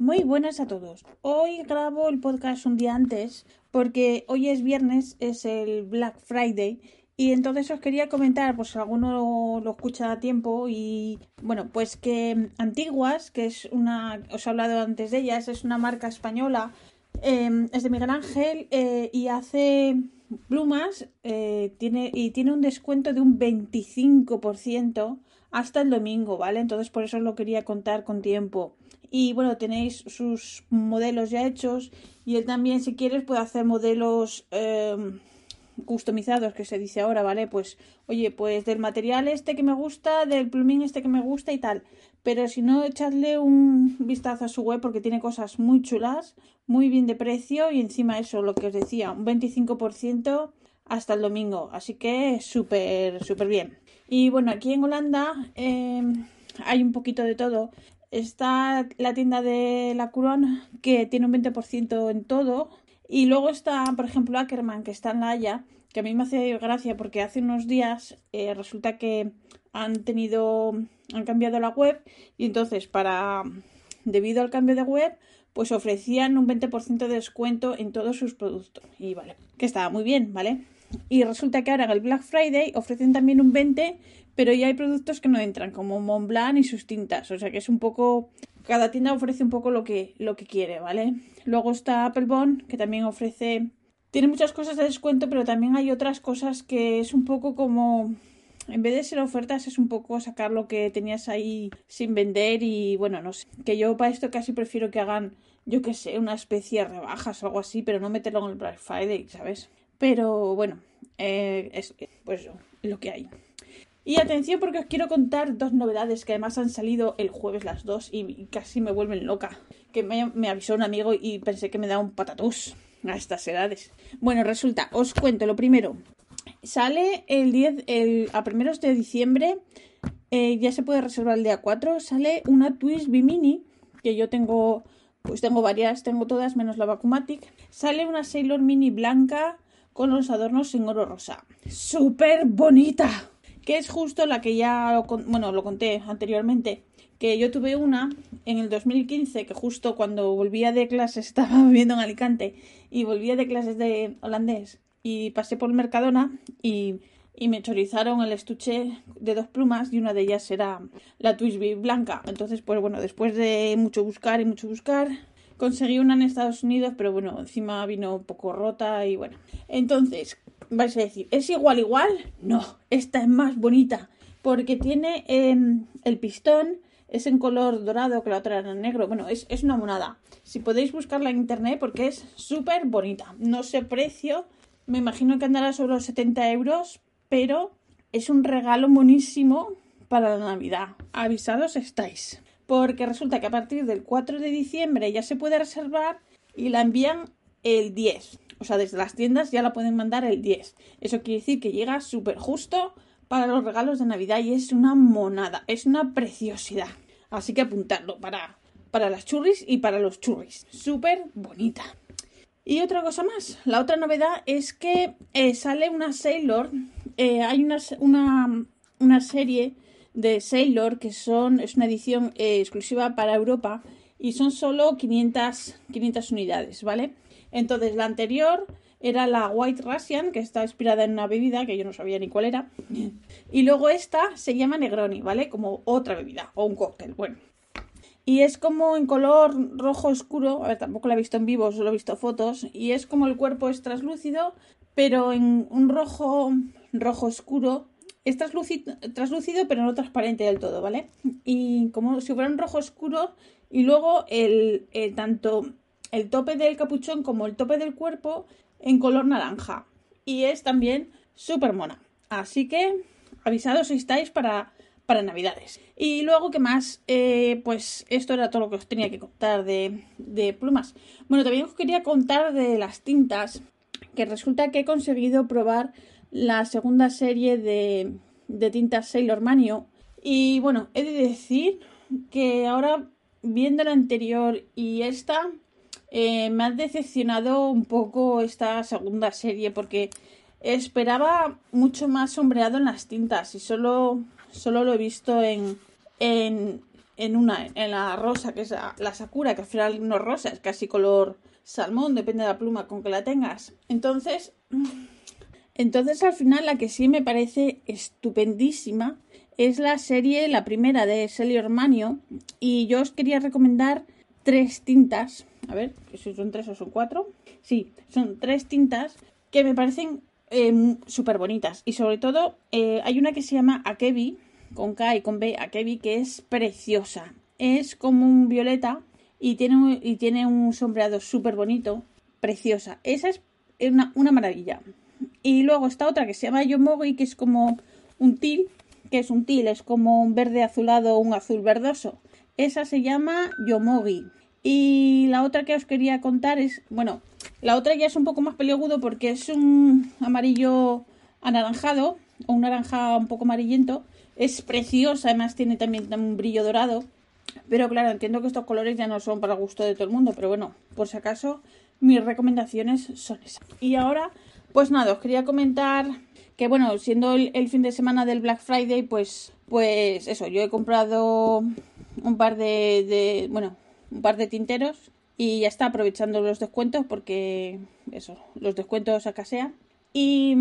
Muy buenas a todos. Hoy grabo el podcast un día antes porque hoy es viernes, es el Black Friday y entonces os quería comentar, pues alguno lo escucha a tiempo y bueno, pues que Antiguas, que es una, os he hablado antes de ellas, es una marca española, em, es de Miguel Ángel eh, y hace plumas eh, tiene, y tiene un descuento de un 25% hasta el domingo, ¿vale? Entonces por eso os lo quería contar con tiempo y bueno, tenéis sus modelos ya hechos y él también si quieres puede hacer modelos em, customizados que se dice ahora, ¿vale? Pues oye, pues del material este que me gusta, del plumín este que me gusta y tal. Pero si no, echadle un vistazo a su web porque tiene cosas muy chulas, muy bien de precio y encima eso, lo que os decía, un 25% hasta el domingo. Así que súper, súper bien. Y bueno, aquí en Holanda em, hay un poquito de todo. Está la tienda de la Couronne que tiene un 20% en todo. Y luego está, por ejemplo, Ackerman, que está en La Haya, que a mí me hace gracia porque hace unos días eh, resulta que han tenido, han cambiado la web y entonces para, debido al cambio de web, pues ofrecían un 20% de descuento en todos sus productos. Y vale, que estaba muy bien, ¿vale? Y resulta que ahora en el Black Friday ofrecen también un 20%, pero ya hay productos que no entran, como Montblanc y sus tintas. O sea que es un poco. Cada tienda ofrece un poco lo que, lo que quiere, ¿vale? Luego está Apple Bond, que también ofrece. Tiene muchas cosas de descuento, pero también hay otras cosas que es un poco como. En vez de ser ofertas, es un poco sacar lo que tenías ahí sin vender y bueno, no sé. Que yo para esto casi prefiero que hagan, yo qué sé, una especie de rebajas o algo así, pero no meterlo en el Black Friday, ¿sabes? Pero bueno, eh, es pues lo que hay. Y atención porque os quiero contar dos novedades que además han salido el jueves las dos y casi me vuelven loca. Que me, avisó un amigo y pensé que me da un patatús a estas edades. Bueno, resulta, os cuento lo primero. Sale el 10, el, a primeros de diciembre, eh, ya se puede reservar el día 4, sale una Twist B-Mini, que yo tengo, pues tengo varias, tengo todas menos la Vacumatic. Sale una Sailor Mini blanca con los adornos en oro rosa. ¡Súper bonita! que es justo la que ya bueno, lo conté anteriormente, que yo tuve una en el 2015, que justo cuando volvía de clases, estaba viviendo en Alicante, y volvía de clases de holandés, y pasé por Mercadona y, y me chorizaron el estuche de dos plumas y una de ellas era la Twisby blanca. Entonces, pues bueno, después de mucho buscar y mucho buscar, conseguí una en Estados Unidos, pero bueno, encima vino un poco rota y bueno. Entonces, vais a decir, ¿es igual igual? No, esta es más bonita porque tiene em, el pistón, es en color dorado, que la otra era en negro. Bueno, es, es una monada. Si podéis buscarla en internet porque es súper bonita. No sé precio, me imagino que andará sobre los 70 euros, pero es un regalo buenísimo para la Navidad. Avisados estáis. Porque resulta que a partir del 4 de diciembre ya se puede reservar y la envían el 10. O sea, desde las tiendas ya la pueden mandar el 10. Eso quiere decir que llega súper justo para los regalos de Navidad y es una monada, es una preciosidad. Así que apuntarlo para, para las churris y para los churris. Súper bonita. Y otra cosa más, la otra novedad es que eh, sale una Sailor, eh, hay una, una, una, serie de Sailor que son, es una edición eh, exclusiva para Europa y son solo 500, 500 unidades, ¿vale? Entonces, la anterior era la White Russian, que está inspirada en una bebida que yo no sabía ni cuál era. Y luego esta se llama Negroni, ¿vale? Como otra bebida o un cóctel, bueno. Y es como en color rojo oscuro, a ver, tampoco la he visto en vivo, solo he visto fotos, y es como el cuerpo es translúcido, pero en un rojo rojo oscuro, es translúcido, translúcido pero no transparente del todo, ¿vale? Y como si fuera un rojo oscuro, y luego el, el tanto el tope del capuchón como el tope del cuerpo en color naranja. Y es también súper mona. Así que avisados estáis para, para Navidades. Y luego, ¿qué más? Eh, pues esto era todo lo que os tenía que contar de, de plumas. Bueno, también os quería contar de las tintas, que resulta que he conseguido probar la segunda serie de, de tintas Sailor Manio. Y bueno, he de decir que ahora, viendo la anterior y esta, eh, me ha decepcionado un poco esta segunda serie porque esperaba mucho más sombreado en las tintas y solo, solo lo he visto en, en, en una, en la rosa, que es la, Sakura, que al final no es rosa, es casi color salmón, depende de la pluma con que la tengas. Entonces, entonces al final la que sí me parece estupendísima es la serie, la primera de Sailor Manio, y yo os quería recomendar tres tintas a ver, si son tres o son cuatro. Sí, son tres tintas que me parecen eh, súper bonitas. Y sobre todo, eh, hay una que se llama Akebi, con K y con B, Akebi, que es preciosa. Es como un violeta y tiene un, y tiene un sombreado súper bonito, preciosa. Esa es una, una, maravilla. Y luego está otra que se llama Yomogi, que es como un til, que es un til, es como un verde azulado o un azul verdoso. Esa se llama Yomogi. Y la otra que os quería contar es, bueno, la otra ya es un poco más peliagudo porque es un amarillo anaranjado o un naranja un poco amarillento. Es preciosa, además tiene también un brillo dorado. Pero claro, entiendo que estos colores ya no son para gusto de todo el mundo, pero bueno, por si acaso, mis recomendaciones son esas. Y ahora, pues nada, os quería comentar que bueno, siendo el, fin de semana del Black Friday, pues, pues eso, yo he comprado un par de bueno, un par de tinteros y ya está aprovechando los descuentos porque eso, los descuentos acasean. Y,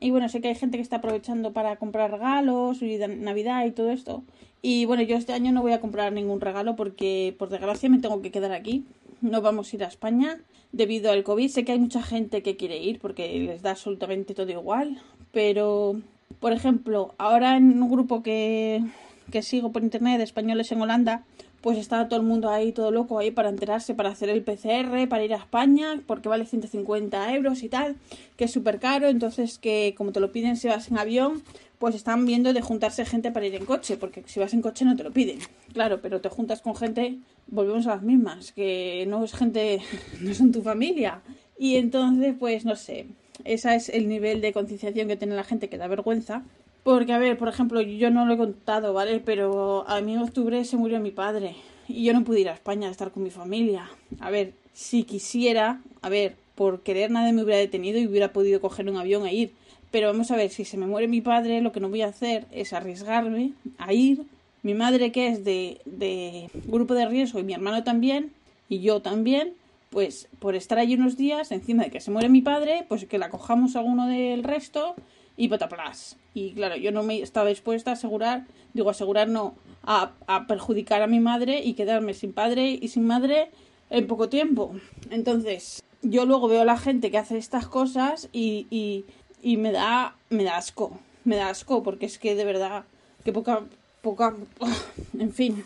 y bueno, sé que hay gente que está aprovechando para comprar regalos y Navidad y todo esto. Y bueno, yo este año no voy a comprar ningún regalo porque por desgracia me tengo que quedar aquí. No vamos a ir a España debido al COVID. Sé que hay mucha gente que quiere ir porque les da absolutamente todo igual. Pero, por ejemplo, ahora en un grupo que, que sigo por internet de españoles en Holanda, pues está todo el mundo ahí, todo loco ahí para enterarse, para hacer el PCR, para ir a España, porque vale 150 euros y tal, que es súper caro, entonces que como te lo piden si vas en avión, pues están viendo de juntarse gente para ir en coche, porque si vas en coche no te lo piden, claro, pero te juntas con gente, volvemos a las mismas, que no es gente, no son tu familia, y entonces pues no sé, ese es el nivel de concienciación que tiene la gente que da vergüenza, porque, a ver, por ejemplo, yo no lo he contado, ¿vale? Pero a mí en octubre se murió mi padre y yo no pude ir a España a estar con mi familia. A ver, si quisiera, a ver, por querer nadie me hubiera detenido y hubiera podido coger un avión e ir. Pero vamos a ver, si se me muere mi padre, lo que no voy a hacer es arriesgarme a ir. Mi madre, que es de, de grupo de riesgo, y mi hermano también, y yo también, pues por estar allí unos días, encima de que se muere mi padre, pues que la cojamos a uno del resto y pataplas. Y claro, yo no me estaba dispuesta a asegurar, digo asegurar no, a, a, perjudicar a mi madre y quedarme sin padre y sin madre en poco tiempo. Entonces, yo luego veo a la gente que hace estas cosas y, y, y me da me da asco, me da asco porque es que de verdad que poca poca en fin.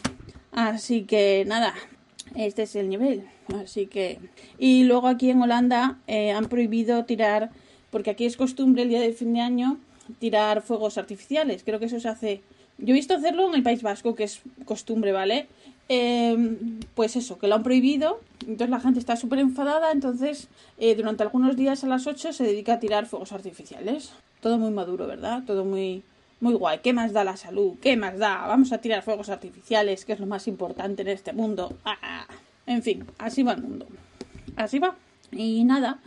Así que nada, este es el nivel. Así que y luego aquí en Holanda eh, han prohibido tirar porque aquí es costumbre el día de fin de año tirar fuegos artificiales. Creo que eso se hace. Yo he visto hacerlo en el País Vasco, que es costumbre, ¿vale? Eh, pues eso, que lo han prohibido. Entonces la gente está súper enfadada. Entonces, eh, durante algunos días a las 8 se dedica a tirar fuegos artificiales. Todo muy maduro, ¿verdad? Todo muy, muy guay. ¿Qué más da la salud? ¿Qué más da? Vamos a tirar fuegos artificiales, que es lo más importante en este mundo. ¡Ah! En fin, así va el mundo. Así va. Y nada.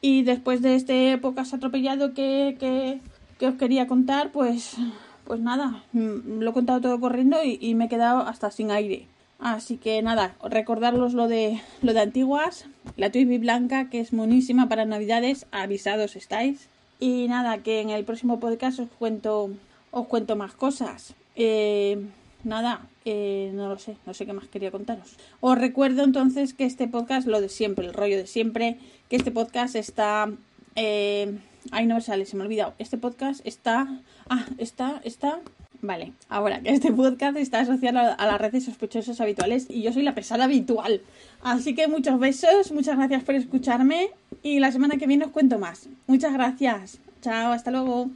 Y después de este podcast atropellado que, que, que, os quería contar, pues, pues nada, mm, lo he contado todo corriendo y, me he quedado hasta sin aire. Así que nada, recordaros lo de, lo de antiguas, la Twibi blanca, que es monísima para navidades, avisados estáis. Y nada, que en el próximo podcast os cuento, os cuento más cosas. Eh, nada, eh, no lo sé, no sé qué más quería contaros. Os recuerdo entonces que este podcast, lo de siempre, el rollo de siempre, que este podcast está... Eh, ay, no me sale, se me ha olvidado. Este podcast está... Ah, está, está... Vale, ahora que este podcast está asociado a las redes sospechosas habituales y yo soy la pesada habitual. Así que muchos besos, muchas gracias por escucharme y la semana que viene os cuento más. Muchas gracias. Chao, hasta luego.